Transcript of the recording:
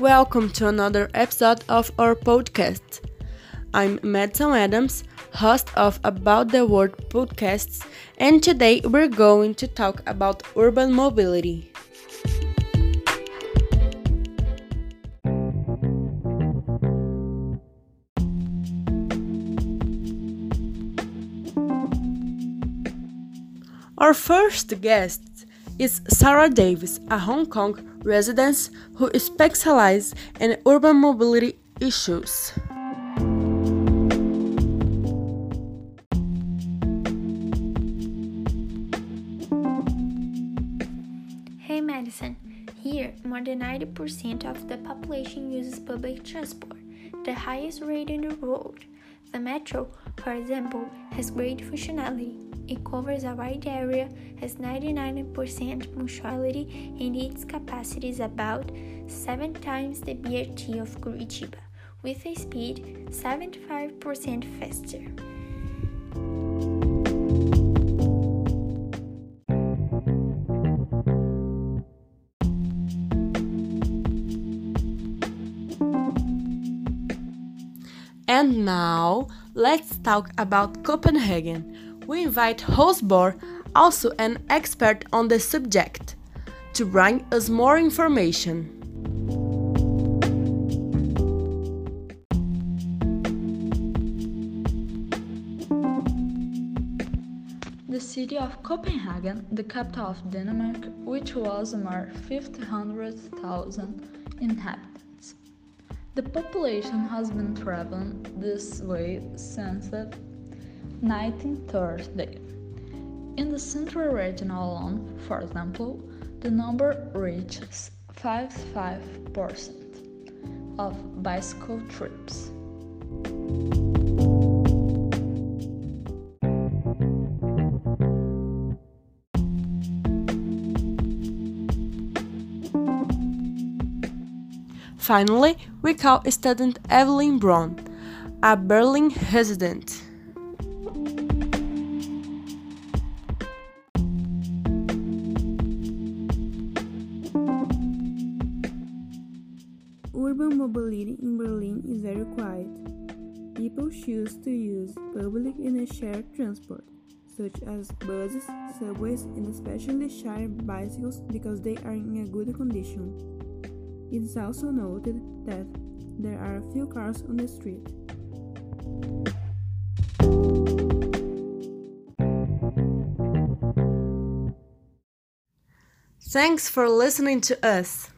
Welcome to another episode of our podcast. I'm Madison Adams, host of About the World podcasts, and today we're going to talk about urban mobility. Our first guest is Sarah Davis, a Hong Kong resident who specialize in urban mobility issues. Hey Madison, here more than 90% of the population uses public transport, the highest rate in the world. The metro, for example, has great functionality. It covers a wide area, has 99% punctuality, and its capacity is about 7 times the BRT of Curitiba, with a speed 75% faster. And now, let's talk about Copenhagen. We invite Rosbor, also an expert on the subject, to bring us more information. The city of Copenhagen, the capital of Denmark, which was more 500,000 inhabitants. The population has been traveling this way since the 1930s. In the central region alone, for example, the number reaches 55% of bicycle trips. Finally, we call student Evelyn Braun, a Berlin resident. Urban mobility in Berlin is very quiet. People choose to use public and shared transport, such as buses, subways, and especially shared bicycles because they are in a good condition. It is also noted that there are a few cars on the street. Thanks for listening to us.